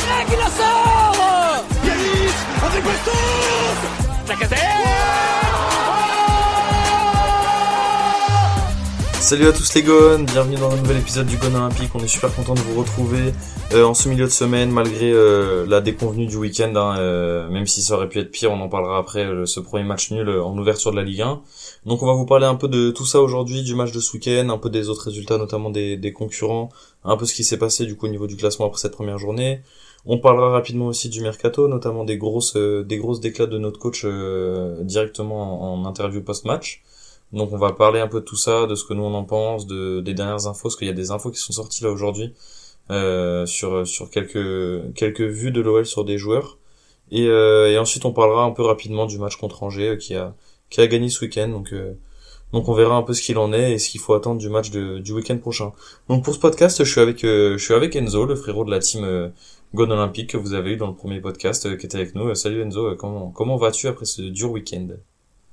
Pégrin qui la sort Yanis avec Bastos Salut à tous les gones, bienvenue dans un nouvel épisode du Gone Olympique. On est super content de vous retrouver euh, en ce milieu de semaine malgré euh, la déconvenue du week-end. Hein, euh, même si ça aurait pu être pire, on en parlera après euh, ce premier match nul en ouverture de la Ligue 1. Donc on va vous parler un peu de tout ça aujourd'hui, du match de ce week-end, un peu des autres résultats, notamment des, des concurrents, un peu ce qui s'est passé du coup au niveau du classement après cette première journée. On parlera rapidement aussi du mercato, notamment des grosses des grosses déclats de notre coach directement en, interview post-match. Donc on va parler un peu de tout ça, de ce que nous on en pense, de, des dernières infos, parce qu'il y a des infos qui sont sorties là aujourd'hui euh, sur sur quelques quelques vues de l'OL sur des joueurs. Et, euh, et ensuite on parlera un peu rapidement du match contre Angers euh, qui a qui a gagné ce week-end. Donc euh, donc on verra un peu ce qu'il en est et ce qu'il faut attendre du match de, du week-end prochain. Donc pour ce podcast, je suis avec euh, je suis avec Enzo, le frérot de la team euh, Gone Olympique que vous avez eu dans le premier podcast qui était avec nous. salut Enzo, comment comment vas-tu après ce dur week-end?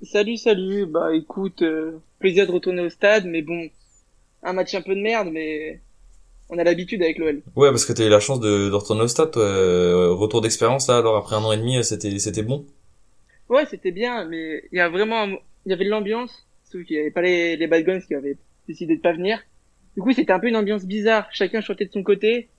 Salut, salut. Bah écoute, euh, plaisir de retourner au stade, mais bon, un match un peu de merde, mais on a l'habitude avec l'OL. Ouais, parce que t'as eu la chance de, de retourner au stade, toi. Euh, retour d'expérience là, alors après un an et demi, c'était c'était bon? Ouais, c'était bien, mais il y a vraiment, il y avait de l'ambiance, sauf qu'il y avait pas les, les bad guns qui avaient décidé de pas venir. Du coup, c'était un peu une ambiance bizarre. Chacun chantait de son côté,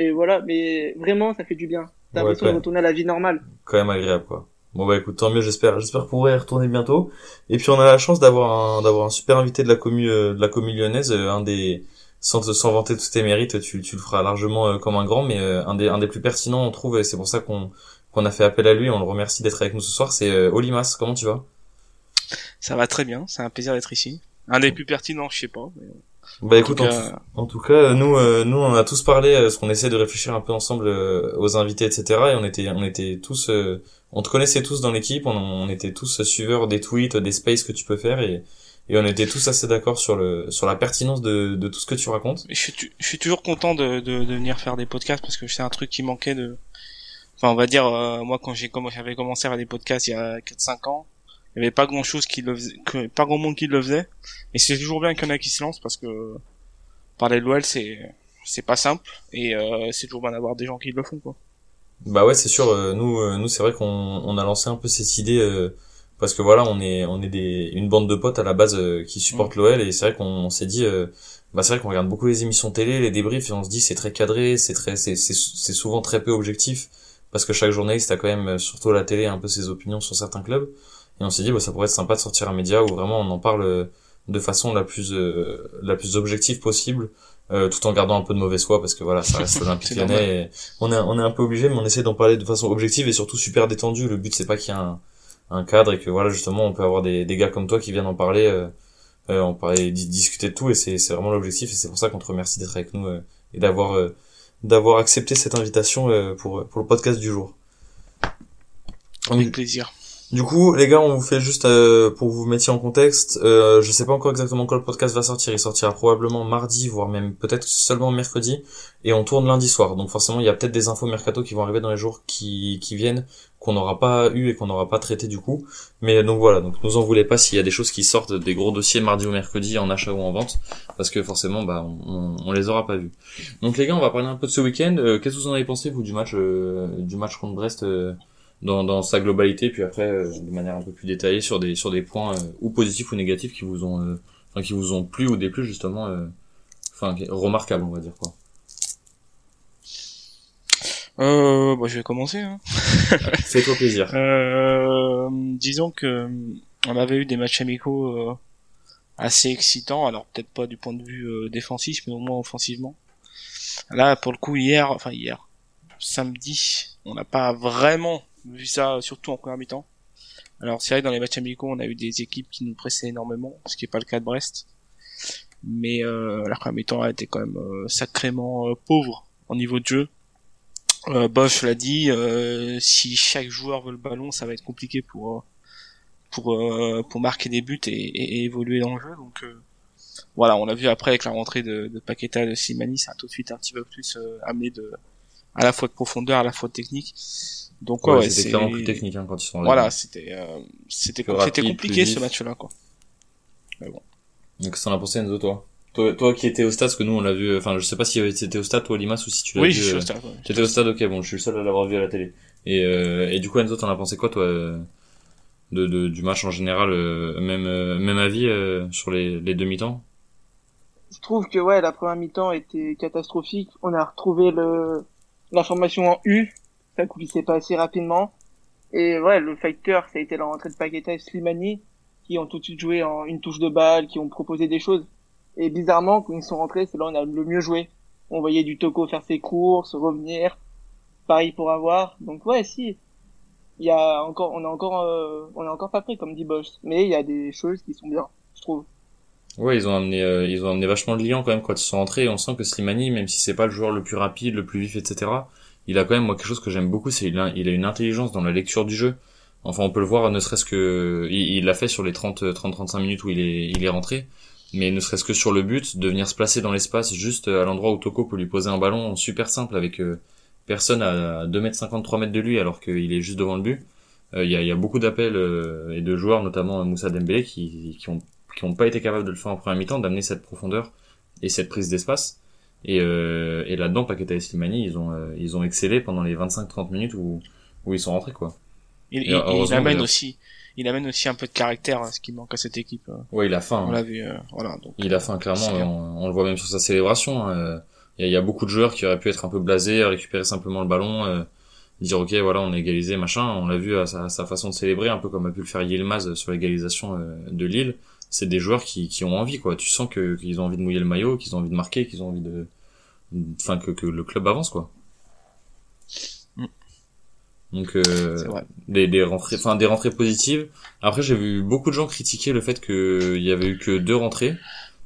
et voilà. Mais vraiment, ça fait du bien. T'as Ouais, l'impression de retourner à la vie normale. Quand même agréable, quoi. Bon bah écoute, tant mieux, j'espère, j'espère pouvoir y retourner bientôt. Et puis on a la chance d'avoir un, d'avoir un super invité de la commu, euh, de la commu lyonnaise, euh, un des, sans, sans vanter tous tes mérites, tu, tu le feras largement euh, comme un grand, mais euh, un des, un des plus pertinents, on trouve, et c'est pour ça qu'on, qu'on a fait appel à lui. On le remercie d'être avec nous ce soir. C'est euh, Olimas. Comment tu vas? Ça va très bien, c'est un plaisir d'être ici. Un des plus pertinents, je sais pas. mais- Bah écoute, tout en, cas- tout, en tout cas, nous, euh, nous, on a tous parlé, euh, parce qu'on essaie de réfléchir un peu ensemble euh, aux invités, etc. Et on était, on était tous, euh, on te connaissait tous dans l'équipe, on, on était tous suiveurs des tweets, des spaces que tu peux faire, et, et on était tous assez d'accord sur le, sur la pertinence de, de tout ce que tu racontes. Je suis, tu- je suis toujours content de, de, de venir faire des podcasts parce que c'est un truc qui manquait de. Enfin, on va dire, euh, moi, quand j'ai commencé, j'avais commencé à faire des podcasts il y a 4-5 ans, il y avait pas grand chose qui le faisait, que, pas grand monde qui le faisait. Et c'est toujours bien qu'il y en a qui se lancent parce que parler de l'OL, c'est, c'est pas simple et euh, c'est toujours bien d'avoir des gens qui le font, quoi. Bah ouais, c'est sûr. euh, nous, euh, nous, c'est vrai qu'on on a lancé un peu cette idée euh, parce que voilà, on est, on est des, une bande de potes à la base euh, qui supportent l'OL et c'est vrai qu'on on s'est dit, euh, bah c'est vrai qu'on regarde beaucoup les émissions télé, les débriefs et on se dit c'est très cadré, c'est très, c'est, c'est, souvent très peu objectif parce que chaque journaliste a quand même, surtout à la télé, un peu ses opinions sur certains clubs et on s'est dit bah ça pourrait être sympa de sortir un média où vraiment on en parle euh, de façon la plus, euh, la plus objective possible. euh, tout en gardant un peu de mauvaise foi parce que voilà ça reste l'Olympique Lyonnais et on est on est un peu obligé mais on essaie d'en parler de façon objective et surtout super détendue le but c'est pas qu'il y ait un, un cadre et que voilà justement on peut avoir des, des gars comme toi qui viennent en parler euh, euh, en parler di- discuter de tout et c'est c'est vraiment l'objectif et c'est pour ça qu'on te remercie d'être avec nous euh, et d'avoir euh, d'avoir accepté cette invitation euh, pour pour le podcast du jour Avec plaisir. Du coup, les gars, on vous fait juste euh, pour vous mettre en contexte. Euh, je sais pas encore exactement quand le podcast va sortir. Il sortira probablement mardi, voire même peut-être seulement mercredi. Et on tourne lundi soir. Donc forcément, il y a peut-être des infos mercato qui vont arriver dans les jours qui, qui viennent, qu'on n'aura pas eu et qu'on n'aura pas traité du coup. Mais donc voilà. Donc nous en voulez pas s'il y a des choses qui sortent, des gros dossiers mardi ou mercredi en achat ou en vente, parce que forcément, bah, on, on, les aura pas vus. Donc les gars, on va parler un peu de ce week-end. Euh, Qu'est-ce que vous en avez pensé vous du match, euh, du match contre Brest? Dans, dans sa globalité, puis après euh, de manière un peu plus détaillée sur des sur des points euh, ou positifs ou négatifs qui vous ont euh, enfin, qui vous ont plu ou déplu justement, enfin remarquables on va dire quoi. Euh, bah, je vais commencer, hein. Fais-toi plaisir. Euh, disons que on avait eu des matchs amicaux euh, assez excitants, alors peut-être pas du point de vue euh, défensif, mais au moins offensivement. Là, pour le coup, hier, enfin hier, samedi, on n'a pas vraiment vu ça, surtout en première mi-temps. Alors c'est vrai dans les matchs amicaux, on a eu des équipes qui nous pressaient énormément, ce qui n'est pas le cas de Brest. Mais euh, la première mi-temps a été quand même euh, sacrément euh, pauvre au niveau de jeu. Euh, Bosch l'a dit, euh, si chaque joueur veut le ballon, ça va être compliqué pour euh, pour euh, pour marquer des buts et, et- évoluer dans le jeu. Donc euh, voilà, on l'a vu après avec la rentrée de, de Paqueta, de Simani, ça a tout de suite un petit peu plus euh, amené de à la fois de profondeur, à la fois de technique. Donc ouais, Ouais, ouais, c'était clairement plus technique hein, quand ils sont là. voilà, c'était euh, c'était c'était compliqué ce match-là quoi. Donc ça en a pensé Enzo toi? Toi, toi qui étais au stade, parce que nous on l'a vu, enfin je sais pas si t'étais au stade toi Limas ou si tu l'as Oui, vu. je suis euh, au stade. ouais. T'étais au stade, ok, bon, je suis le seul à l'avoir vu à la télé. Et, euh, et du coup, Enzo, t'en as pensé quoi, toi, euh, de, de, du match en général, euh, même, euh, même avis euh, sur les, les demi-temps? Je trouve que ouais, la première mi-temps était catastrophique. On a retrouvé le la formation en U, ça coulissait pas assez rapidement. Et ouais, le fighter, ça a été la rentrée de Paqueta et Slimani, qui ont tout de suite joué en une touche de balle, qui ont proposé des choses. Et bizarrement, quand ils sont rentrés, c'est là où on a le mieux joué. On voyait du Toko faire ses courses, revenir, pareil pour avoir. Donc ouais, si, il y a encore, on est encore, euh, on est encore pas prêt comme dit Bosch, mais il y a des choses qui sont bien, je trouve. Ouais, ils ont amené, euh, ils ont amené vachement de liant quand même quand ils sont rentrés. On sent que Slimani, même si c'est pas le joueur le plus rapide, le plus vif, etc., il a quand même moi quelque chose que j'aime beaucoup, c'est il a, il a une intelligence dans la lecture du jeu. Enfin, on peut le voir, ne serait-ce que il l'a fait sur les 30, 30-35 minutes où il est, il est rentré. Mais ne serait-ce que sur le but, de venir se placer dans l'espace juste à l'endroit où Toko peut lui poser un ballon super simple avec euh, personne à 2 mètres 53 mètres de lui alors qu'il est juste devant le but. Euh, Il y, a, y a beaucoup d'appels euh, et de joueurs, notamment Moussa Dembélé, qui, qui ont qui ont pas été capables de le faire en première mi-temps, d'amener cette profondeur et cette prise d'espace. Et, euh, et là-dedans, Paqueta et Slimani, ils ont euh, ils ont excellé pendant les 25-30 minutes où où ils sont rentrés quoi. Il, Et il- amène aussi, il amène aussi un peu de caractère, hein, ce qui manque à cette équipe. euh. Ouais, il a faim. On hein. l'a vu, euh, voilà. Donc, Il a faim clairement, et bien. on, on le voit même sur sa célébration. hein. Euh, Il y, a, y a beaucoup de joueurs qui auraient pu être un peu blasés, récupérer simplement le ballon, euh, dire ok voilà on est égalisé machin. On l'a vu à sa, à sa façon de célébrer, un peu comme a pu le faire Yilmaz sur l'égalisation euh, de Lille. C'est des joueurs qui, qui ont envie quoi. Tu sens que qu'ils ont envie de mouiller le maillot, qu'ils ont envie de marquer, qu'ils ont envie de, enfin que, que le club avance quoi. Mm. Donc euh, des, des rentrées, enfin des rentrées positives. Après, j'ai vu beaucoup de gens critiquer le fait qu'il y avait eu que deux rentrées.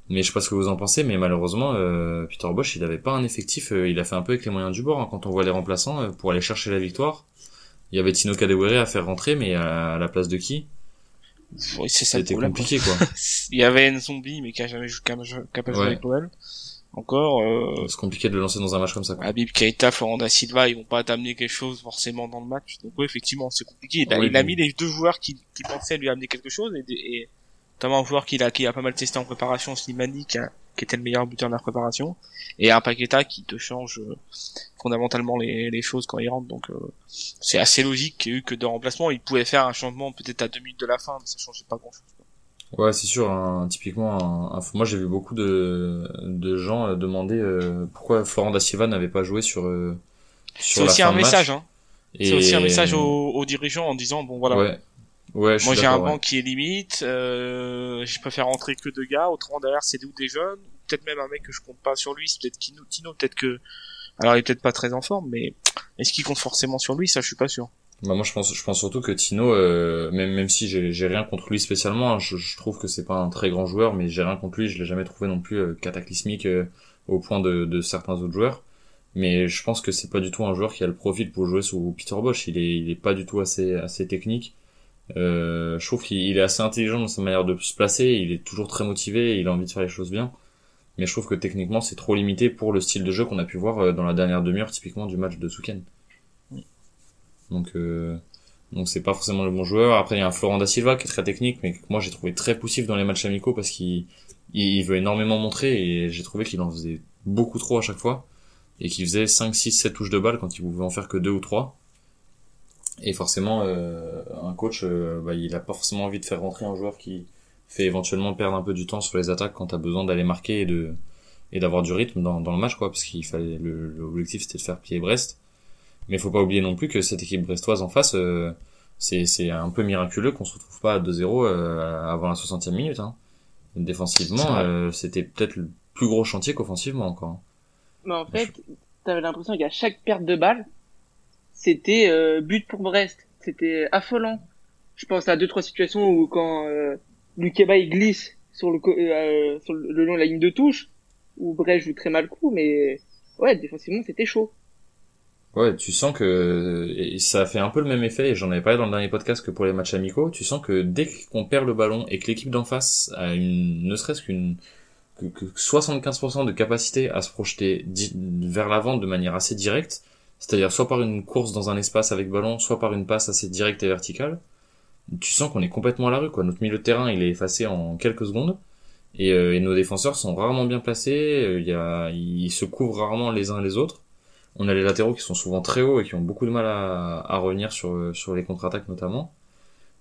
Mais je sais pas ce que vous en pensez, mais malheureusement, euh, Peter Bosch, il avait pas un effectif. euh, il a fait un peu avec les moyens du bord. hein, quand on voit les remplaçants euh, pour aller chercher la victoire, il y avait Tino Kadewere à faire rentrer, mais à, la place de qui? Oui, c'est ça C'était compliqué, quoi. Il y avait un zombie, mais qui a jamais joué, joué Ouais. avec l'OL. Encore, euh, C'est compliqué de le lancer dans un match comme ça. Quoi. Habib Keita, Florent da Silva, ils vont pas t'amener quelque chose forcément dans le match. Donc oui, effectivement, c'est compliqué. Il a, Oui, il a mis les deux joueurs qui, qui pensaient lui amener quelque chose et, et notamment un joueur qu'il a, qui a pas mal testé en préparation, Slimani, qui, a- qui était le meilleur buteur de la préparation, et un Paqueta qui te change euh, fondamentalement les, les choses quand il rentre. Donc euh, c'est assez logique qu'il y ait eu que deux remplacements. Il pouvait faire un changement peut-être à deux minutes de la fin, mais ça changeait pas grand-chose. Ouais, c'est sûr. hein, typiquement, un- un- moi j'ai vu beaucoup de, de gens demander euh, pourquoi Florent da Silva n'avait pas joué sur. sur C'est aussi fin un de match. message, hein. C'est aussi un message aux dirigeants en disant bon voilà. Ouais. Ouais, je Moi j'ai un ouais. banc qui est limite, euh, je préfère rentrer que deux gars, autrement derrière c'est des ou des jeunes, ou peut-être même un mec que je compte pas sur lui, c'est peut-être Kino, Tino, peut-être que, alors il est peut-être pas très en forme, mais est-ce qu'il compte forcément sur lui, ça je suis pas sûr. Bah moi je pense je pense surtout que Tino euh, même même si j'ai j'ai rien contre lui spécialement hein, je, je trouve que c'est pas un très grand joueur mais j'ai rien contre lui. Je l'ai jamais trouvé non plus euh, cataclysmique euh, au point de, de certains autres joueurs. Mais je pense que c'est pas du tout un joueur qui a le profil pour jouer sous Peter Bosch. Il est il est pas du tout assez assez technique euh, je trouve qu'il il est assez intelligent dans sa manière de se placer il est toujours très motivé il a envie de faire les choses bien mais je trouve que techniquement c'est trop limité pour le style de jeu qu'on a pu voir euh, dans la dernière demi-heure typiquement du match de Souken donc euh, donc c'est pas forcément le bon joueur. Après il y a un Florent da Silva qui est très technique, mais que moi j'ai trouvé très poussif dans les matchs amicaux parce qu'il il veut énormément montrer et j'ai trouvé qu'il en faisait beaucoup trop à chaque fois et qu'il faisait 5, 6, 7 touches de balle quand il pouvait en faire que deux ou trois. Et forcément euh, un coach euh, bah, il a pas forcément envie de faire rentrer un joueur qui fait éventuellement perdre un peu du temps sur les attaques quand t'as besoin d'aller marquer et de et d'avoir du rythme dans, dans le match quoi parce qu'il fallait le l'objectif c'était de faire pied Brest mais faut pas oublier non plus que cette équipe brestoise en face, euh, c'est c'est un peu miraculeux qu'on se retrouve pas à 2-0 euh, avant la 60e minute. Hein. Défensivement, euh, c'était peut-être le plus gros chantier qu'offensivement encore. Mais en fait, t'avais l'impression qu'à chaque perte de balle, c'était euh, but pour Brest. C'était affolant. Je pense à deux trois situations où quand euh, Lukeba il glisse sur le co- euh, sur le, long de la ligne de touche, où Brest joue très mal le coup, mais ouais, défensivement c'était chaud. Ouais, tu sens que et ça fait un peu le même effet, et j'en avais parlé dans le dernier podcast que pour les matchs amicaux, tu sens que dès qu'on perd le ballon et que l'équipe d'en face a une, ne serait-ce qu'une que, que 75% de capacité à se projeter vers l'avant de manière assez directe, c'est-à-dire soit par une course dans un espace avec ballon, soit par une passe assez directe et verticale, tu sens qu'on est complètement à la rue, quoi. Notre milieu de terrain, il est effacé en quelques secondes, Et, et nos défenseurs sont rarement bien placés. Il y a, ils se couvrent rarement les uns les autres. On a les latéraux qui sont souvent très hauts et qui ont beaucoup de mal à, à revenir sur, sur les contre-attaques notamment.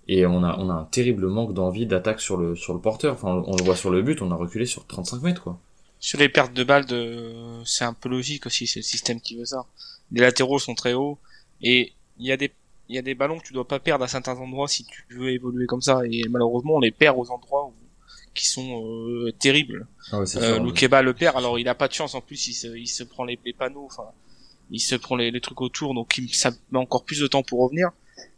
Et on a, on a un terrible manque d'envie d'attaque sur le, sur le porteur. Enfin, on le voit sur le but, on a reculé sur 35 mètres, quoi. Sur les pertes de balles, de... c'est un peu logique aussi, c'est le système qui veut ça. Les latéraux sont très hauts. Et il y a des il y a des ballons que tu dois pas perdre à certains endroits si tu veux évoluer comme ça. Et malheureusement on les perd aux endroits où... qui sont euh, terribles. Ah ouais, Euh, sûr, Loukeba le perd. Alors il a pas de chance. En plus il se, il se prend les, les panneaux. Enfin il se prend les, les trucs autour. Donc il, ça met encore plus de temps pour revenir.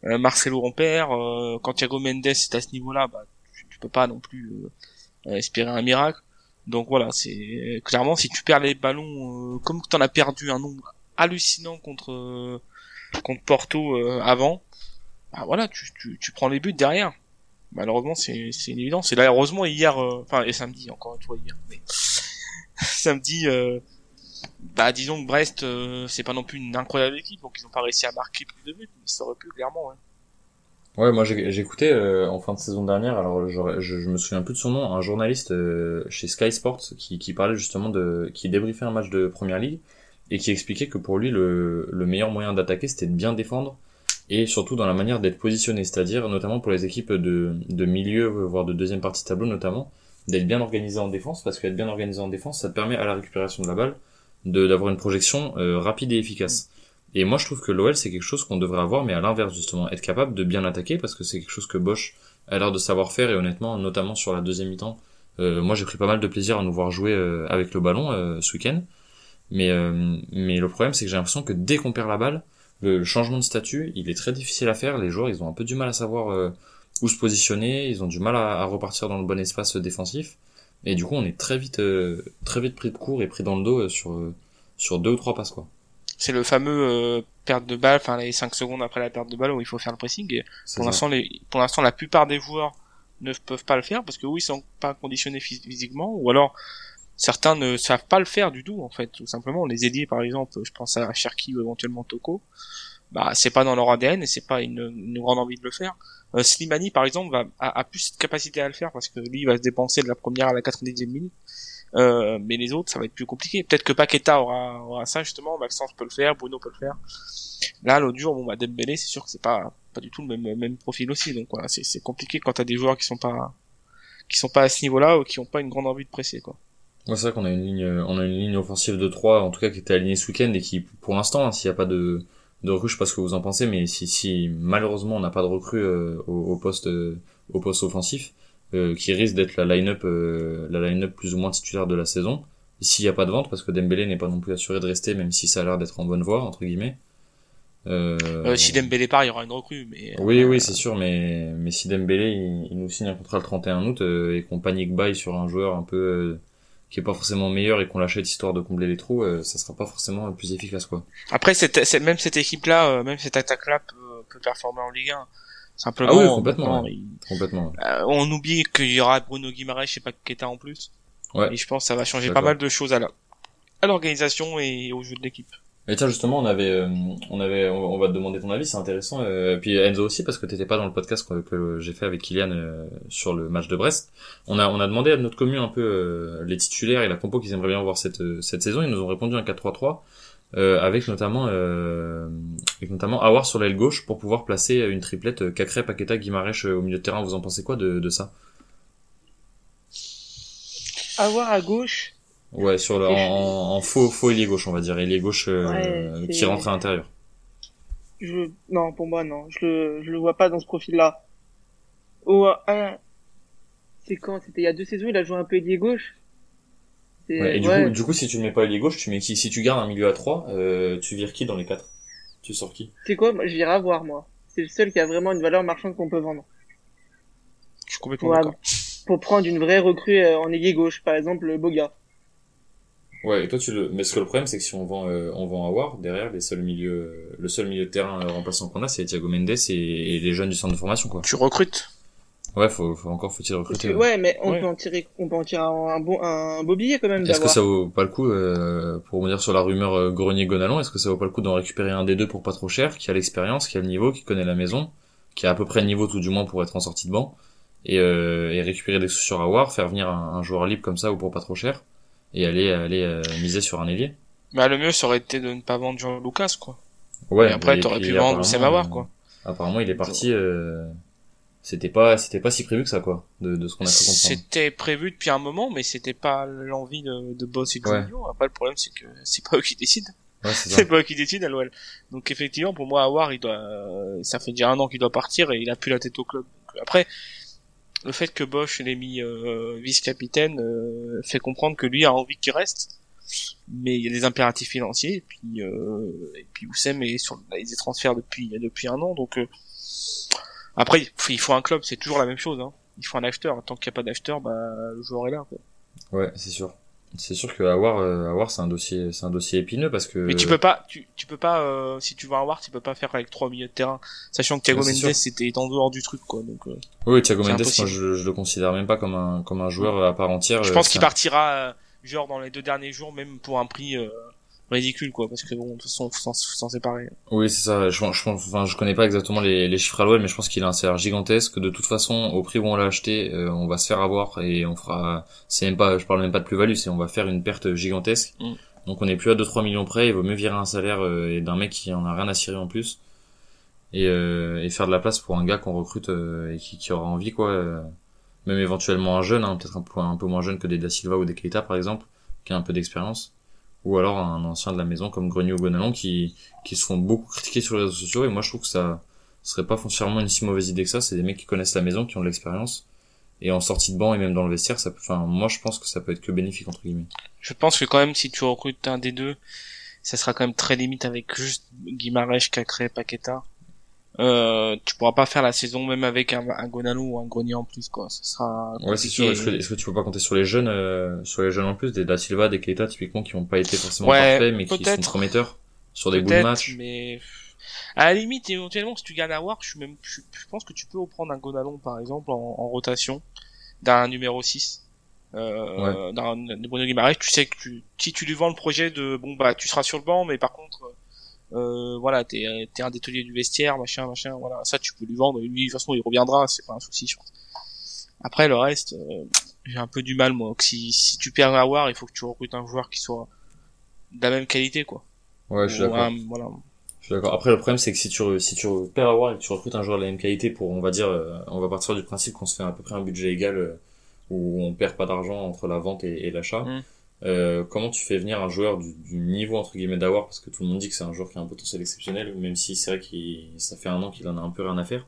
Euh, Marcelo on perd. Euh, quand Thiago Mendes est à ce niveau-là bah tu, tu peux pas non plus euh, espérer un miracle. Donc voilà, c'est clairement si tu perds les ballons euh, comme tu en as perdu un nombre hallucinant contre euh, contre Porto euh, avant, bah voilà, tu, tu, tu prends les buts derrière. Malheureusement, c'est c'est une évidence. Et là, heureusement hier, euh, enfin et samedi encore une fois hier, mais samedi, bah disons que Brest, c'est pas non plus une incroyable équipe, donc ils ont pas réussi à marquer plus de buts, mais ça aurait pu clairement. Ouais. Ouais, moi écouté euh, en fin de saison dernière, alors j'aurais- je, je me souviens plus de son nom, un journaliste euh, chez Sky Sports qui, qui parlait justement de, qui débriefait un match de Première Ligue et qui expliquait que pour lui le, le meilleur moyen d'attaquer c'était de bien défendre et surtout dans la manière d'être positionné, c'est-à-dire notamment pour les équipes de, milieu voire de deuxième partie de tableau notamment, d'être bien organisé en défense parce qu'être bien organisé en défense ça te permet à la récupération de la balle d'avoir une projection euh, rapide et efficace. Et moi, je trouve que l'OL, c'est quelque chose qu'on devrait avoir, mais à l'inverse, justement, être capable de bien attaquer, parce que c'est quelque chose que Bosch a l'air de savoir faire, et honnêtement, notamment sur la deuxième mi-temps, euh, moi, j'ai pris pas mal de plaisir à nous voir jouer euh, avec le ballon ce week-end. Mais, euh, mais le problème, c'est que j'ai l'impression que dès qu'on perd la balle, le, changement de statut, il est très difficile à faire. Les joueurs, ils ont un peu du mal à savoir euh, où se positionner, ils ont du mal à, à repartir dans le bon espace défensif. Et du coup, on est très vite, euh, très vite pris de court et pris dans le dos euh, sur, euh, sur deux ou trois passes, quoi. C'est le fameux euh, perte de balle, enfin les 5 secondes après la perte de balle où il faut faire le pressing. Et pour l'instant, les, pour l'instant, la plupart des joueurs ne peuvent pas le faire parce que oui, ils sont pas conditionnés phys- physiquement, ou alors certains ne savent pas le faire du tout en fait, tout simplement. Les ailiers, par exemple, je pense à Cherki ou éventuellement Toko, bah c'est pas dans leur ADN et c'est pas une, une grande envie de le faire. Euh, Slimani, par exemple, va, a, plus de capacité à le faire parce que lui, il va se dépenser de la première à la 90e minute. Euh, mais les autres, ça va être plus compliqué. Peut-être que Paqueta aura, aura ça justement, Maxence peut le faire, Bruno peut le faire. Là, l'autre jour, bon, bah, Dembélé, c'est sûr que c'est pas, pas du tout le même, même profil aussi. Donc voilà, c'est, c'est compliqué quand t'as des joueurs qui sont pas, qui sont pas à ce niveau-là ou qui ont pas une grande envie de presser, quoi. Ouais, c'est vrai qu'on a une ligne, euh, on a une ligne offensive de 3, en tout cas, qui était alignée ce week-end et qui, pour l'instant, hein, s'il n'y a pas de, de recrue, je sais pas ce que vous en pensez, mais si, si malheureusement on n'a pas de recrue euh, au, au poste, euh, au poste offensif, euh, qui risque d'être la line-up, euh, la line-up plus ou moins titulaire de la saison, s'il n'y a pas de vente, parce que Dembélé n'est pas non plus assuré de rester, même si ça a l'air d'être en bonne voie, entre guillemets. Euh, Euh, si Dembélé part, il y aura une recrue, mais. oui, oui, c'est sûr, mais, mais si Dembélé, il, il nous signe un contrat le 31 août, euh, et qu'on panique bail sur un joueur un peu, qui est pas forcément meilleur et qu'on l'achète histoire de combler les trous, euh, ça sera pas forcément le plus efficace, quoi. Après, cette, cette- même cette équipe-là, euh, même cette attaque-là peut, peut performer en Ligue 1. Simplement, Ah oui, complètement, il- Complètement. euh, on oublie qu'il y aura Bruno Guimaraes et Paqueta en plus. Ouais. Et je pense que ça va changer pas mal de choses à la, à l'organisation et au jeu de l'équipe. Et tiens, justement, on avait, euh, on avait, on va te demander ton avis, c'est intéressant. Euh, puis Enzo aussi, parce que t'étais pas dans le podcast que, j'ai fait avec Kylian euh, sur le match de Brest. On a, on a demandé à notre commune un peu les titulaires et la compo qu'ils aimeraient bien voir cette, cette saison. Ils nous ont répondu un 4-3-3, euh, avec notamment, euh, avec notamment Awar sur l'aile gauche pour pouvoir placer une triplette Cacré, Paqueta, Guimarães euh, au milieu de terrain. Vous en pensez quoi de, de ça? Avoir à gauche, Ouais, sur le, en, en- en faux, faux ailier gauche, on va dire, ailier gauche euh, Ouais, qui rentre à l'intérieur. je, non, pour moi, non. Je le, je le vois pas dans ce profil-là. Oh, ah, c'est quand? C'était il y a deux saisons, il a joué un peu ailier gauche. C'est- Ouais, et du, ouais. coup, du coup, si tu ne mets pas ailier gauche, tu mets qui? Si tu gardes un milieu à 3, euh, tu vires qui dans les 4 Tu sors qui? C'est quoi? Moi, Je avoir, moi. C'est le seul qui a vraiment une valeur marchande qu'on peut vendre. Je suis complètement Pour, d'accord. pour prendre une vraie recrue euh, en ailier gauche, par exemple, le Boga. Ouais, et toi tu le. Mais ce que le problème, c'est que si on vend, euh, on vend Awar, derrière les seuls milieux, le seul milieu de terrain euh, remplaçant qu'on a, c'est Thiago Mendes et, et les jeunes du centre de formation, quoi. Tu recrutes. Ouais, faut, faut encore faut-il recruter. que, ouais. mais on Ouais. peut en tirer, on peut en tirer un, bon, un beau billet quand même Est-ce que ça vaut pas le coup, euh, pour revenir sur la rumeur euh, Grenier-Gonalon, est-ce que ça vaut pas le coup d'en récupérer un des deux pour pas trop cher, qui a l'expérience, qui a le niveau, qui connaît la maison, qui a à peu près le niveau tout du moins pour être en sortie de banc, et, euh, et récupérer des sous sur Awar, faire venir un, un, joueur libre comme ça ou pour pas trop cher? Et aller aller euh, miser sur un ailier. Bah le mieux ça aurait été de ne pas vendre Jean Lucas quoi. Ouais. Et après t'aurais pu vendre Oussem Awar quoi. Apparemment il est parti. Euh, c'était pas c'était pas si prévu que ça quoi de, de ce qu'on a pu comprendre. C'était prévu depuis un moment mais c'était pas l'envie de, de Boss et de ouais. Après le problème c'est que c'est pas eux qui décident. Ouais, c'est pas eux qui décident à l'OL. Donc effectivement pour moi Awar il doit ça fait déjà un an qu'il doit partir et il a plus la tête au club. Donc, après le fait que Bosch l'ait mis euh, vice-capitaine euh, fait comprendre que lui a envie qu'il reste. Mais il y a des impératifs financiers et puis euh, et puis Oussem est sur les transferts depuis depuis un an donc après, il faut un club, c'est toujours la même chose. Hein. Il faut un after. Tant qu'il n'y a pas d'after, bah, le joueur est là. Quoi. Ouais, c'est sûr. C'est sûr que avoir, euh, avoir c'est un dossier, c'est un dossier épineux parce que. Mais tu peux pas, tu, tu peux pas, euh, si tu veux avoir, tu peux pas faire avec trois milieux de terrain, sachant que Thiago ouais, Mendes c'était en dehors du truc, quoi. Donc. Euh, oui, Thiago Mendes, moi je, je le considère même pas comme un, comme un joueur à part entière. Je pense qu'il partira, euh, genre dans les deux derniers jours, même pour un prix euh, ridicule quoi parce que bon de toute façon faut s'en séparer. Oui c'est ça. Je, je, enfin je connais pas exactement les, les chiffres à l'OL mais je pense qu'il a un salaire gigantesque. De toute façon au prix où on l'a acheté euh, on va se faire avoir et on fera c'est même pas je parle même pas de plus value c'est on va faire une perte gigantesque. Mm. donc on est plus à 2-3 millions près il vaut mieux virer un salaire euh, d'un mec qui en a rien à cirer en plus. Et, euh, et faire de la place pour un gars qu'on recrute euh, et qui, qui aura envie quoi euh, même éventuellement un jeune hein, peut-être un peu un peu moins jeune que des Da Silva ou des Keita par exemple qui a un peu d'expérience ou alors un ancien de la maison comme Grenier ou Gonalon qui, qui se font beaucoup critiquer sur les réseaux sociaux. Et moi je trouve que ça serait pas foncièrement une si mauvaise idée que ça, c'est des mecs qui connaissent la maison, qui ont de l'expérience. Et en sortie de banc et même dans le vestiaire, ça peut, enfin moi je pense que ça peut être que bénéfique entre guillemets. Je pense que quand même si tu recrutes un des deux, ça sera quand même très limite avec juste Guimarães, Cacré, Paqueta euh, tu pourras pas faire la saison même avec un, un Gonalo ou un Grenier en plus quoi. Ce sera Ouais, c'est sûr. Est-ce que, est-ce que, tu peux pas compter sur les jeunes, euh, sur les jeunes en plus, des Da Silva, des Keita typiquement qui ont pas été forcément ouais, parfaits, mais qui sont prometteurs sur des bouts de match. Mais à la limite, éventuellement, si tu gagnes à War, je, suis même, je, je, pense que tu peux reprendre un Gonalon par exemple en, en rotation d'un numéro 6 euh, ouais. d'un Bruno Guimaraes, tu sais que tu, si tu lui vends le projet de bon bah tu seras sur le banc, mais par contre euh, voilà, t'es es un dételier du vestiaire, machin, machin, voilà, ça tu peux lui vendre, lui de toute façon il reviendra, c'est pas un souci, je pense. Après le reste, euh, j'ai un peu du mal moi. Si, si tu perds un avoir, il faut que tu recrutes un joueur qui soit de la même qualité, quoi. Ouais, je suis d'accord. Voilà. Je suis d'accord. Après le problème c'est que si tu si tu perds et que tu recrutes un joueur de la même qualité pour, on va dire, euh, on va partir du principe qu'on se fait à peu près un budget égal euh, où on perd pas d'argent entre la vente et, et l'achat. Mm. Euh, comment tu fais venir un joueur du, du niveau entre guillemets d'avoir parce que tout le monde dit que c'est un joueur qui a un potentiel exceptionnel même si c'est vrai qu'il ça fait un an qu'il en a un peu rien à faire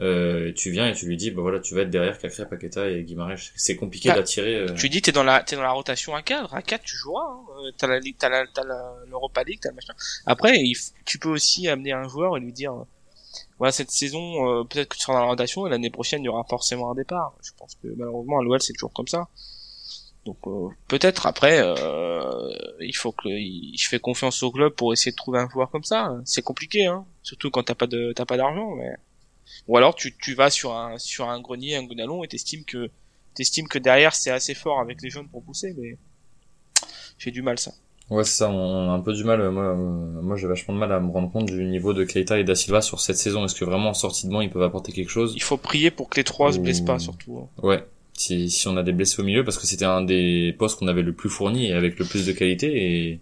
euh, tu viens et tu lui dis bah voilà tu vas être derrière Cacré, Paqueta et Guimarães c'est compliqué Bah, d'attirer euh... Tu dis t'es dans la t'es dans la rotation à 4, à 4 tu joueras, hein. Euh, t'as la t'as la t'as la- l'Europa League, t'as le machin. Après il tu peux aussi amener un joueur et lui dire euh, voilà cette saison euh, peut-être que tu seras dans la rotation et l'année prochaine il y aura forcément un départ. Je pense que malheureusement à l'OL c'est toujours comme ça. Donc euh, peut-être après euh, il faut que il- je fais confiance au club pour essayer de trouver un joueur comme ça. C'est compliqué hein, surtout quand t'as pas de t'as pas d'argent mais ou alors tu tu vas sur un sur un grenier un gonalon et t'estimes que t'estimes que derrière c'est assez fort avec les jeunes pour pousser mais j'ai du mal ça. ouais c'est ça on a un peu du mal moi euh, moi j'ai vachement de mal à me rendre compte du niveau de Keita et Da Silva sur cette saison est-ce que vraiment en sortie de banc ils peuvent apporter quelque chose? Il faut prier pour que les trois se Ou- blessent pas surtout. hein. Ouais, si, si on a des blessés au milieu, parce que c'était un des postes qu'on avait le plus fourni et avec le plus de qualité, et,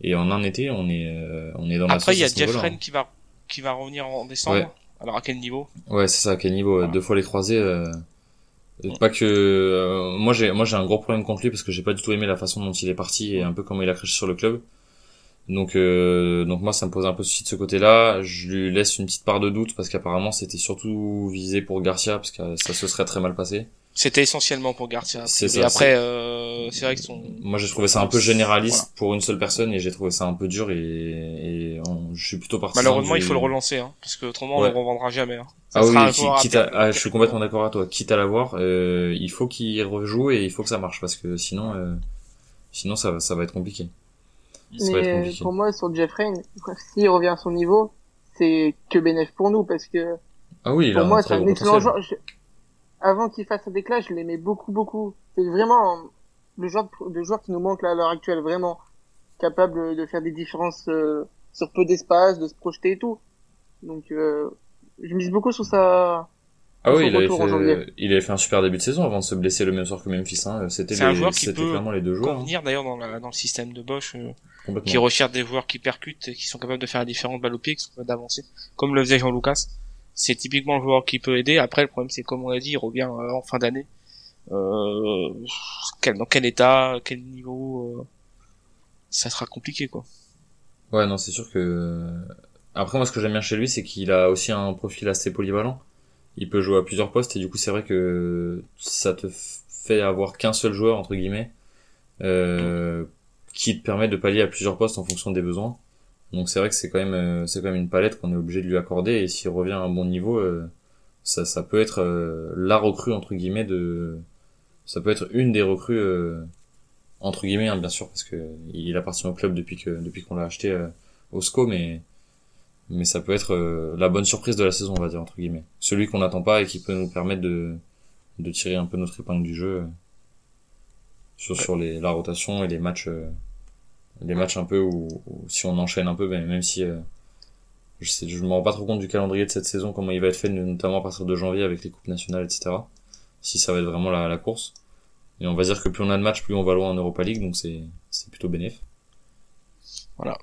et en un été, on est, euh, on est dans la Après il y a. Jeffren qui va qui va revenir en décembre. Ouais. Alors à quel niveau? Ouais, c'est ça, à quel niveau, euh, Voilà. deux fois les croisés, euh, pas que, euh, moi j'ai, moi j'ai un gros problème contre lui parce que j'ai pas du tout aimé la façon dont il est parti et un peu comment il a craché sur le club. Donc, euh, donc moi ça me pose un peu de souci de ce côté-là. Je lui laisse une petite part de doute parce qu'apparemment c'était surtout visé pour Garcia parce que ça se serait très mal passé. C'était essentiellement pour Garcia. C'est Et ça, après euh, c'est vrai que son Moi, j'ai trouvé ça un peu généraliste pour une seule personne et j'ai trouvé ça un peu dur et, et on- je suis plutôt parti. malheureusement il faut le relancer hein, parce que autrement Ouais. on le revendra jamais. Hein. Ça Ah oui, sera qui- à quitte à, ah, je suis complètement d'accord avec toi. Quitte à l'avoir, euh, il faut qu'il rejoue et il faut que ça marche parce que sinon, euh, sinon ça, va- ça va être compliqué. Ça va être Mais euh, compliqué. pour moi, sur Jeffrey, s'il revient à son niveau, c'est que bénéf pour nous parce que Ah oui, il pour a moi, un c'est un excellent joueur. Je- Avant qu'il fasse un déclat, je l'aimais beaucoup, beaucoup. C'est vraiment le genre de, joueur qui nous manque là, à l'heure actuelle, vraiment capable de faire des différences euh, sur peu d'espace, de se projeter et tout. Donc, euh, je mise beaucoup sur sa Ah oui, il avait, fait, il avait fait un super début de saison avant de se blesser le même soir que Memphis. Hein. C'était C'est un les- joueur qui peut clairement les deux joueurs. hein, Convenir d'ailleurs dans, la- dans le système de Bosch, euh, qui recherche des joueurs qui percutent et qui sont capables de faire la différence balle au pied, qui sont capables d'avancer, comme le faisait Jean Lucas. C'est typiquement le joueur qui peut aider. Après, le problème, c'est comme on l'a dit, il revient euh, en fin d'année. Euh, dans quel état, quel niveau, euh, ça sera compliqué, quoi. Ouais, non, c'est sûr que. Après, moi, ce que j'aime bien chez lui, c'est qu'il a aussi un profil assez polyvalent. Il peut jouer à plusieurs postes et du coup, c'est vrai que ça te fait avoir qu'un seul joueur entre guillemets, euh, qui te permet de pallier à plusieurs postes en fonction des besoins. Donc c'est vrai que c'est quand même euh, c'est quand même une palette qu'on est obligé de lui accorder et s'il revient à un bon niveau, euh, ça ça peut être euh, la recrue entre guillemets de ça peut être une des recrues euh, entre guillemets hein, bien sûr parce que il appartient au club depuis que depuis qu'on l'a acheté euh, au SCO mais mais ça peut être euh, la bonne surprise de la saison on va dire entre guillemets. Celui qu'on n'attend pas et qui peut nous permettre de de tirer un peu notre épingle du jeu euh, sur sur les la rotation et les matchs les matchs un peu où, où si on enchaîne un peu ben, même si euh, je sais je me rends pas trop compte du calendrier de cette saison comment il va être fait notamment à partir de janvier avec les coupes nationales etc si ça va être vraiment la, la course et on va dire que plus on a de matchs plus on va loin en Europa League donc c'est c'est plutôt bénéf Voilà.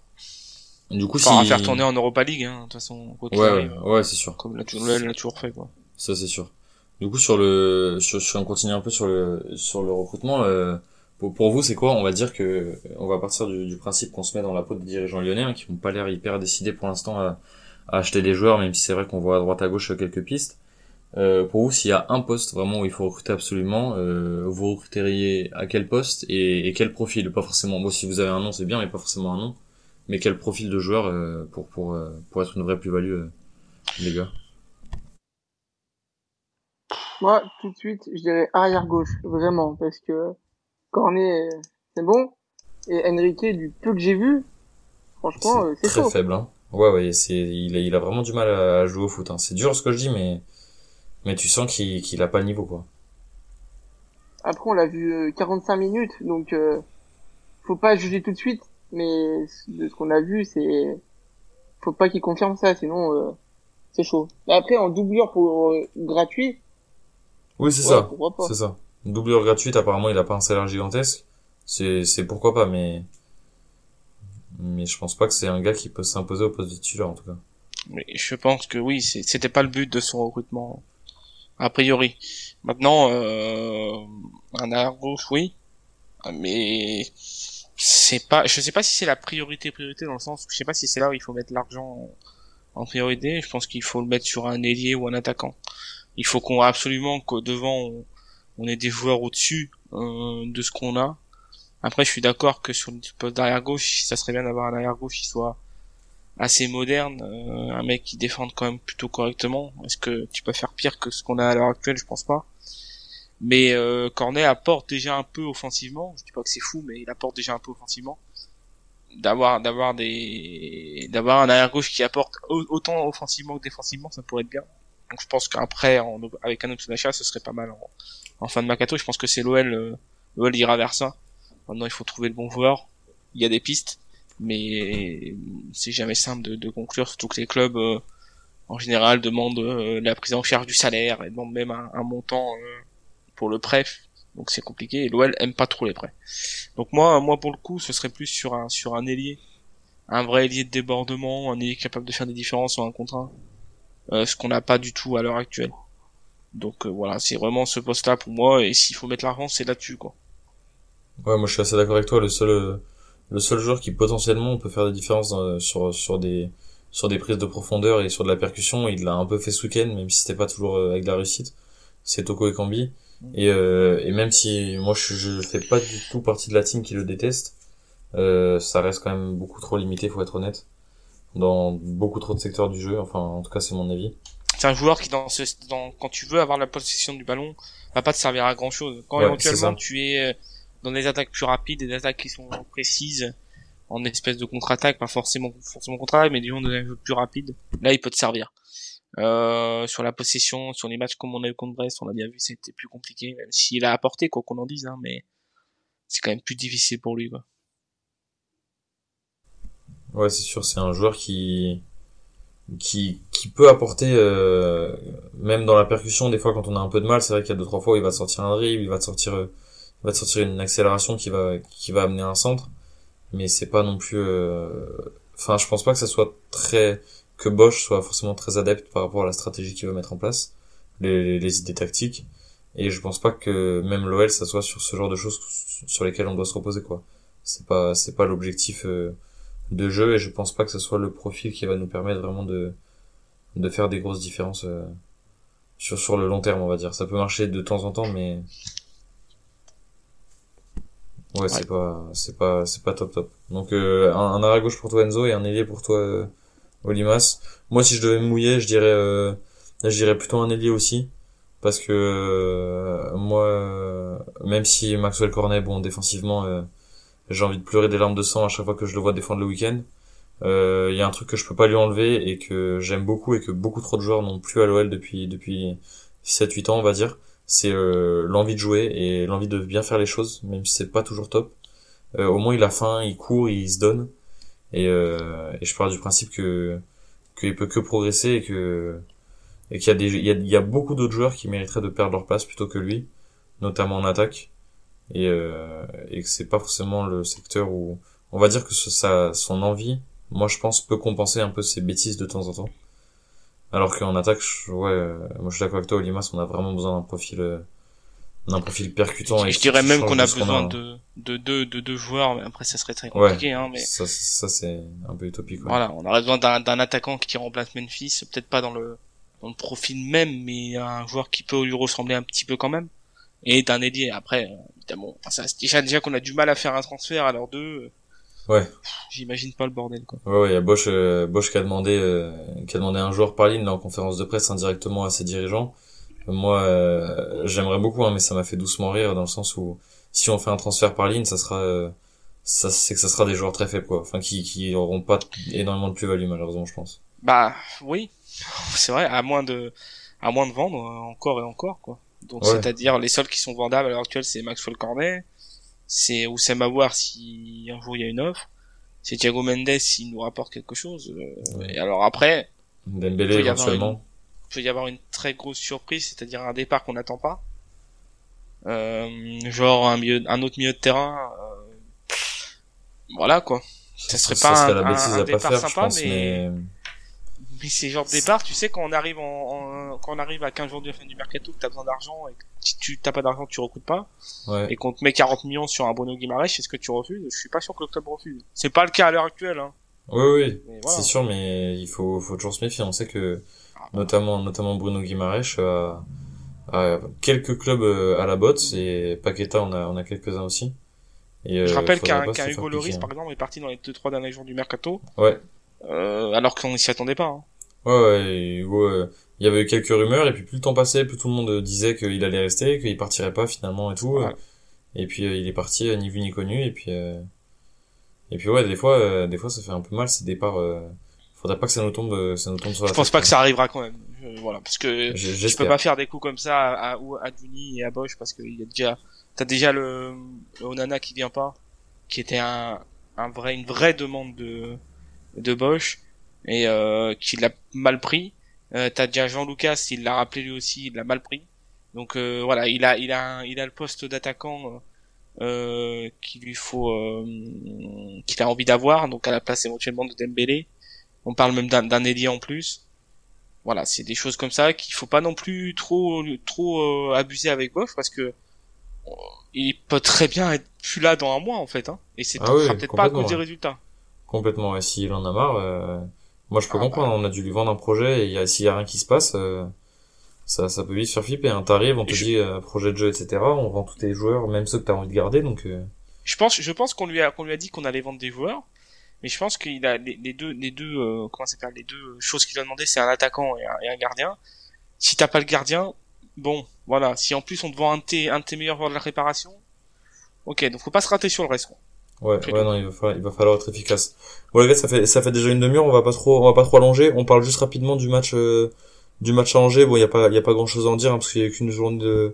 du coup Enfin, à si faire tourner en Europa League, hein, de toute façon, quoi ouais ouais, ouais c'est sûr comme l'a toujours, l'a toujours fait, quoi. Ça c'est sûr. Du coup sur le sur, sur on continue un peu sur le sur le recrutement euh, pour, pour vous c'est quoi On va dire que on va partir du, du principe qu'on se met dans la peau des dirigeants lyonnais hein, qui n'ont pas l'air hyper décidés pour l'instant à, à acheter des joueurs même si c'est vrai qu'on voit à droite à gauche quelques pistes. Euh, pour vous s'il y a un poste vraiment où il faut recruter absolument, euh, vous recruteriez à quel poste et, et quel profil? Pas forcément. Moi si vous avez un nom c'est bien mais pas forcément un nom. Mais quel profil de joueur euh, pour pour euh, pour être une vraie plus-value euh, les gars? Moi, tout de suite, je dirais arrière gauche, vraiment, parce que Cornet, euh, c'est bon. Et Enrique, du peu que j'ai vu, franchement, euh, c'est très chaud. faible. Hein. Ouais, ouais, c'est, il a, il a vraiment du mal à, à jouer au foot. Hein. C'est dur ce que je dis, mais, mais tu sens qu'il, qu'il a pas le niveau, quoi. Après, on l'a vu euh, 45 minutes, donc euh, faut pas juger tout de suite. Mais de ce qu'on a vu, c'est faut pas qu'il confirme ça, sinon euh, c'est chaud. Mais après, en doublure pour euh, gratuit, Oui, c'est ouais, ça. pourquoi pas. C'est ça. Une doublure gratuite, apparemment, il a pas un salaire gigantesque. C'est, c'est pourquoi pas, mais, mais je pense pas que c'est un gars qui peut s'imposer au poste de titulaire, en tout cas. Mais je pense que oui, c'était pas le but de son recrutement, a priori. Maintenant, euh, un gauche, oui, mais c'est pas, je sais pas si c'est la priorité priorité dans le sens, je sais pas si c'est là où il faut mettre l'argent en, priorité. Je pense qu'il faut le mettre sur un ailier ou un attaquant. Il faut qu'on absolument qu'au devant on, on ait des joueurs au-dessus euh, de ce qu'on a. Après, je suis d'accord que sur le poste d'arrière gauche, ça serait bien d'avoir un arrière gauche qui soit assez moderne, euh, un mec qui défende quand même plutôt correctement. Est-ce que tu peux faire pire que ce qu'on a à l'heure actuelle? Je pense pas. Mais euh, Cornet apporte déjà un peu offensivement. Je dis pas que c'est fou, mais il apporte déjà un peu offensivement. D'avoir d'avoir des d'avoir un arrière gauche qui apporte au- autant offensivement que défensivement, ça pourrait être bien. Donc je pense qu'après, avec un d'achat, ce serait pas mal en fin de mercato. Je pense que c'est l'OL, euh, l'OL ira vers ça. Maintenant, il faut trouver le bon joueur. Il y a des pistes mais c'est jamais simple de, conclure, surtout que les clubs euh, en général demandent euh, la prise en charge du salaire et demandent même un, un montant pour le prêt, donc c'est compliqué. Et l'OL aime pas trop les prêts. Donc moi, moi pour le coup, ce serait plus sur un sur un ailier, un vrai ailier de débordement, un ailier capable de faire des différences sur un contrat, euh, ce qu'on n'a pas du tout à l'heure actuelle. Donc euh, voilà, c'est vraiment ce poste-là pour moi. Et s'il faut mettre l'argent, c'est là-dessus quoi. Ouais, moi je suis assez d'accord avec toi. Le seul, euh, le seul joueur qui potentiellement peut faire des différences dans- sur sur des sur des prises de profondeur et sur de la percussion, il l'a un peu fait ce week-end, même si c'était pas toujours euh, avec de la réussite. C'est Toko Ekambi. Et euh, et même si moi je je fais pas du tout partie de la team qui le déteste, euh, ça reste quand même beaucoup trop limité, faut être honnête, dans beaucoup trop de secteurs du jeu. Enfin, en tout cas, c'est mon avis. C'est un joueur qui dans ce dans quand tu veux avoir la possession du ballon va pas te servir à grand chose quand Ouais, éventuellement tu es euh, dans des attaques plus rapides des attaques qui sont précises en espèce de contre-attaque pas forcément forcément contre-attaque mais disons des jeux plus rapides là il peut te servir. Euh, sur la possession sur les matchs comme on a eu contre Brest on a bien vu c'était plus compliqué même s'il a apporté quoi qu'on en dise hein, mais c'est quand même plus difficile pour lui quoi. Ouais, c'est sûr, c'est un joueur qui qui qui peut apporter euh, même dans la percussion des fois quand on a un peu de mal c'est vrai qu'il y a deux trois fois où il va sortir un dribble il va te sortir il va te sortir une accélération qui va qui va amener un centre. Mais c'est pas non plus euh, enfin je pense pas que ça soit très que Bosch soit forcément très adepte par rapport à la stratégie qu'il veut mettre en place les, les idées tactiques. Et je pense pas que même l'OL ça soit sur ce genre de choses sur lesquelles on doit se reposer quoi. C'est pas c'est pas l'objectif euh, de jeu et je pense pas que ce soit le profil qui va nous permettre vraiment de de faire des grosses différences euh, sur sur le long terme on va dire. Ça peut marcher de temps en temps mais ouais, c'est pas c'est pas c'est pas top top. Donc euh, un, un arrêt gauche pour toi Enzo et un ailier pour toi euh, Olimas. Moi si je devais me mouiller je dirais euh, je dirais plutôt un ailier aussi parce que euh, moi euh, même si Maxwell Cornet bon défensivement euh, j'ai envie de pleurer des larmes de sang à chaque fois que je le vois défendre le week-end. Euh, il y a un truc que je peux pas lui enlever et que j'aime beaucoup et que beaucoup trop de joueurs n'ont plus à l'OL depuis depuis 7-8 ans on va dire c'est euh, l'envie de jouer et l'envie de bien faire les choses même si c'est pas toujours top. Euh, au moins il a faim il court il se donne. Et, euh, et je pars du principe que qu'il peut que progresser et que et qu'il y a des il y a, il y a beaucoup d'autres joueurs qui mériteraient de perdre leur place plutôt que lui notamment en attaque et euh, et que c'est pas forcément le secteur où on va dire que ce, ça son envie moi je pense peut compenser un peu ses bêtises de temps en temps. Alors qu'en attaque je, ouais euh, moi je suis d'accord avec toi Olimas on a vraiment besoin d'un profil euh, d'un profil percutant Et et je dirais même qu'on a besoin de, de deux, de deux joueurs, mais après ça serait très compliqué, hein, mais ça, ça c'est un peu utopique ouais. voilà, on aurait besoin d'un, d'un attaquant qui remplace Memphis, peut-être pas dans le, dans le profil même, mais un joueur qui peut lui ressembler un petit peu quand même, et d'un ailier. Après, euh, évidemment, enfin, ça, déjà, déjà qu'on a du mal à faire un transfert à l'heure deux, euh, Ouais. j'imagine pas le bordel, quoi. Ouais, ouais, il y a Bosch, euh, Bosch qui a demandé, euh, qui a demandé un joueur par ligne là, en conférence de presse indirectement à ses dirigeants. Moi, euh, j'aimerais beaucoup, hein, mais ça m'a fait doucement rire dans le sens où si on fait un transfert par ligne, ça sera, euh, ça, c'est que ça sera des joueurs très faibles, quoi. Enfin, qui, qui auront pas énormément de plus-value, malheureusement, je pense. Bah, oui. C'est vrai, à moins de, à moins de vendre encore et encore, quoi. Donc, Ouais. c'est-à-dire, les seuls qui sont vendables à l'heure actuelle, c'est Maxwell Cornet, c'est Oussem Aouar si un jour il y a une offre, c'est Thiago Mendes s'il nous rapporte quelque chose. euh, Ouais. Et alors après, Dembélé, peut y avoir éventuellement. il peut y avoir une très grosse surprise, c'est-à-dire un départ qu'on n'attend pas. Euh, genre un milieu, un autre milieu de terrain. euh, voilà quoi. Ça serait pas serait un- la bêtise un- un à pas départ faire, je sympa, pense, mais- mais... Mais c'est genre de départ, tu sais, quand on arrive en, en- quand on arrive à 15 jours de la fin du mercato, que t'as besoin d'argent et que si tu t'as pas d'argent, tu recrutes pas, ouais. et qu'on te met 40 millions sur un Bruno Guimaraes, est-ce que tu refuses? Je suis pas sûr que le club refuse. C'est pas le cas à l'heure actuelle, hein. Oui, oui, voilà. c'est sûr, mais il faut, faut toujours se méfier. On sait que, Ah. notamment, notamment Bruno Guimaraes a, a quelques clubs euh, à la botte, et Paqueta, on a, on a quelques-uns aussi. Et, euh, Je rappelle faudra qu'un Hugo Loris, hein. par exemple, est parti dans les 2-3 derniers jours du mercato, Ouais, euh, alors qu'on s'y attendait pas. Hein. Ouais, ouais, et Hugo, euh, il y avait eu quelques rumeurs, et puis plus le temps passait, plus tout le monde euh, disait qu'il allait rester, qu'il partirait pas finalement et tout. Ouais. euh, Et puis euh, il est parti, ni vu ni connu, et puis, euh, et puis ouais, des fois, euh, des fois ça fait un peu mal ces départs. Euh, faudrait pas que ça nous tombe, ça nous tombe sur la Je pense tête, pas que ça arrivera quand même. Je- voilà, parce que J- tu peux pas faire des coups comme ça à, à, ou à Juni et à Bosch parce qu'il y a déjà, t'as déjà le, le Onana qui vient pas, qui était un, un vrai, une vraie demande de, de Bosch et euh, qui l'a mal pris. Euh, t'as déjà Jean Lucas, il l'a rappelé lui aussi, il l'a mal pris. Donc euh, voilà, il a, il a, un- il a le poste d'attaquant euh, qu'il lui faut, euh, qu'il a envie d'avoir, donc à la place éventuellement de Dembélé. On parle même d'un ailier en plus. Voilà, c'est des choses comme ça qu'il faut pas non plus trop trop euh, abuser avec Bosch parce que euh, il peut très bien être plus là dans un mois en fait hein. Et c'est Ah oui, peut-être pas à cause des résultats. Complètement, ouais. S'il en a marre, euh, moi je peux Ah, comprendre, on a dû lui vendre un projet et il y a- s'il y a rien qui se passe, euh, ça, ça peut vite faire flipper. Hein. T'arrives, on te je- dit euh, projet de jeu, etc. On vend tous tes joueurs, même ceux que t'as envie de garder, donc euh, Je pense je pense qu'on lui a qu'on lui a dit qu'on allait vendre des joueurs, mais je pense qu'il a les, les deux les deux comment ça s'appelle les deux choses qu'il a demandé c'est un attaquant et un, et un gardien. Si t'as pas le gardien, bon voilà, si en plus on te vend un de tes un de tes meilleurs joueurs de la réparation, ok donc faut pas se rater sur le reste. quoi. Ouais, ouais, non, il va falloir, il va falloir être efficace. Bon les gars, ça fait, ça fait déjà une demi-heure, on va pas trop, on va pas trop allonger. On parle juste rapidement du match, euh, du match à Angers. Bon, il y a pas, il y a pas grand chose à en dire hein, parce qu'il y a eu qu'une journée de,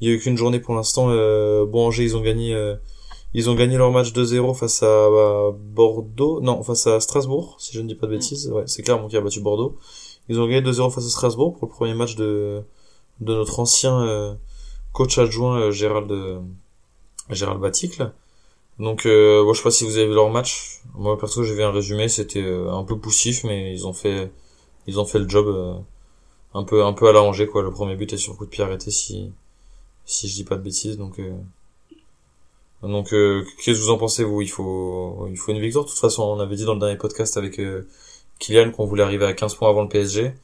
il y a eu qu'une journée pour l'instant. Euh, bon, Angers, ils ont gagné, euh, Ils ont gagné leur match 2-0 face à Bordeaux, non, face à Strasbourg, si je ne dis pas de bêtises. Ouais, c'est Clermont qui a battu Bordeaux. Ils ont gagné 2-0 face à Strasbourg pour le premier match de, de notre ancien euh, coach adjoint euh, Gérald, Gérald Baticle. Donc, euh, bon, je sais pas si vous avez vu leur match. Moi, perso, j'ai vu un résumé. C'était euh, un peu poussif, mais ils ont fait, ils ont fait le job euh, un peu, un peu à l'arranger, quoi. Le premier but est sur coup de pied arrêté, si, si je dis pas de bêtises. Donc, euh, donc, euh, qu'est-ce que vous en pensez, vous? Il faut, il faut une victoire. De toute façon, on avait dit dans le dernier podcast avec euh, Kylian qu'on voulait arriver à 15 points avant le PSG.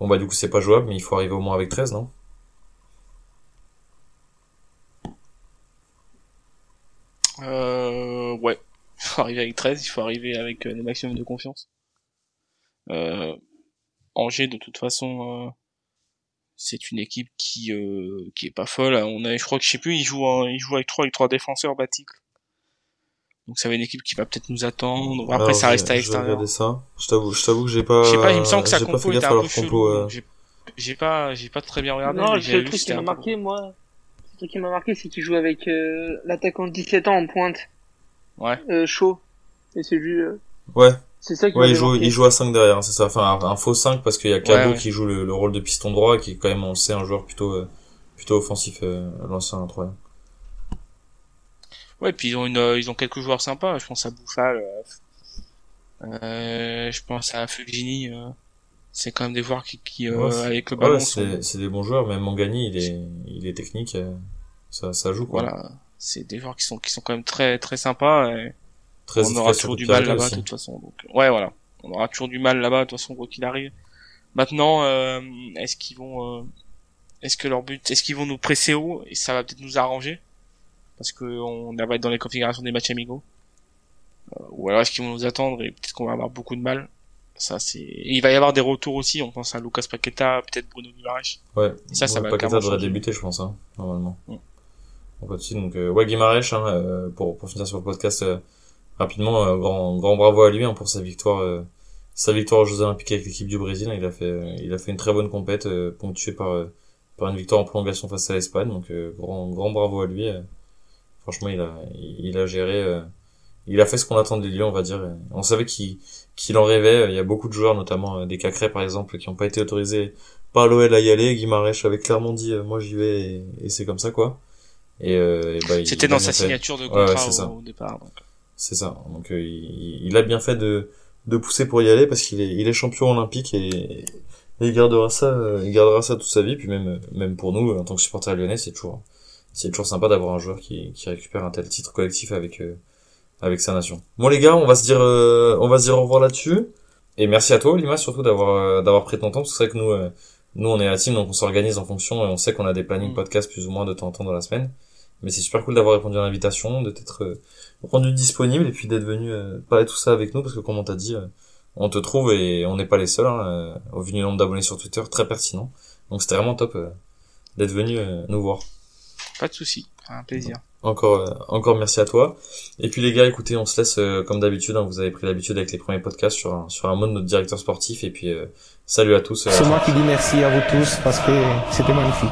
Bon, bah, du coup, c'est pas jouable, mais il faut arriver au moins avec 13, non? Euh, ouais. Il faut arriver avec 13, il faut arriver avec euh, le maximum de confiance. Euh, Angers, de toute façon, euh, c'est une équipe qui euh, qui est pas folle. On a, je crois que je sais plus, ils jouent, en- ils jouent avec trois, avec trois défenseurs Baticle. Donc ça va être une équipe qui va peut-être nous attendre. Après, Alors, ça reste à l'extérieur. ça. Je t'avoue, je t'avoue que j'ai pas. Je sais pas, il me semble que sa j'ai pas compo était un peu chelou. euh. J'ai j'ai pas, j'ai pas très bien regardé. Non, mais le j'ai truc qui m'a marqué, moi, le truc qui m'a marqué, c'est qu'il joue avec euh, l'attaquant de 17 ans en pointe, Ouais. euh, chaud. Et c'est lui, euh, Ouais, c'est ça qui ouais, m'a il joue, marqué. il joue à 5 derrière, hein, c'est ça. Enfin, un, un faux 5 parce qu'il y a Cabo Ouais, ouais. qui joue le, le rôle de piston droit, qui est quand même, on le sait, un joueur plutôt, euh, plutôt offensif, euh, l'ancien 3 Ouais, puis ils ont une, euh, ils ont quelques joueurs sympas. Je pense à Bouffal. Euh, euh, je pense à Fugini. Euh, c'est quand même des joueurs qui, qui euh, Ouais, avec le ballon, Ouais, c'est, des bons joueurs, même Mangani, il est, il est technique, euh, ça, ça joue, quoi. voilà, c'est des joueurs qui sont qui sont quand même très très sympas. Et Très on aura toujours du mal là-bas de toute façon. Donc ouais, voilà, on aura toujours du mal là-bas de toute façon quoi qu'il arrive. Maintenant, euh, est-ce qu'ils vont, euh, est-ce que leur but, est-ce qu'ils vont nous presser haut et ça va peut-être nous arranger? Parce que on va être dans les configurations des matchs amicaux. Euh, ou alors est-ce qu'ils vont nous attendre et peut-être qu'on va avoir beaucoup de mal? Ça c'est, il va y avoir des retours aussi. On pense à Lucas Paqueta, peut-être Bruno Guimaraes. Ouais. Et ça, ça va Paqueta devrait débuter, je pense, hein, normalement. Mm. On continue, donc, euh, ouais, Guimarães, hein, euh, pour, pour finir sur le podcast, euh, rapidement, euh, grand, grand bravo à lui, hein, pour sa victoire, euh, sa victoire aux Jeux Olympiques avec l'équipe du Brésil. Il a fait, euh, il a fait une très bonne compète, euh, ponctuée par, euh, par une victoire en prolongation face à l'Espagne, donc, euh, grand, grand bravo à lui. euh. franchement, il a, il, il a géré, euh, il a fait ce qu'on attendait de lui, on va dire. On savait qu'il, qu'il en rêvait. Il y a beaucoup de joueurs, notamment euh, des Cacrés, par exemple, qui n'ont pas été autorisés par l'OL à y aller. Guimarães avait clairement dit, euh, moi j'y vais, et, et c'est comme ça, quoi. Et, euh, et bah, C'était dans sa fait. signature de contrat ouais, au, départ. C'est ça. Donc euh, il, il a bien fait de, de pousser pour y aller parce qu'il est, il est champion olympique et, et il gardera ça, euh, il gardera ça toute sa vie. Puis même, même pour nous, en tant que supporter lyonnais, c'est toujours, c'est toujours sympa d'avoir un joueur qui, qui récupère un tel titre collectif avec, euh, avec sa nation. Bon les gars, on va se dire, euh, on va se dire au revoir là-dessus. Et merci à toi, Lima, surtout d'avoir, euh, d'avoir pris ton temps. Parce que c'est vrai que nous, euh, nous on est la team, donc on s'organise en fonction et on sait qu'on a des plannings Mm. podcast plus ou moins de temps en temps dans la semaine. Mais c'est super cool d'avoir répondu à l'invitation, de t'être euh, rendu disponible et puis d'être venu euh, parler tout ça avec nous parce que comme on t'a dit, euh, on te trouve et on n'est pas les seuls, hein, au vu du nombre d'abonnés sur Twitter, très pertinent. Donc c'était vraiment top euh, d'être venu euh, nous voir. Pas de souci, un plaisir. Encore, euh, encore merci à toi. Et puis les gars, écoutez, on se laisse euh, comme d'habitude. hein, vous avez pris l'habitude avec les premiers podcasts sur un, sur un mot de notre directeur sportif. Et puis euh, salut à tous. euh, C'est moi qui dis merci à vous tous parce que c'était magnifique.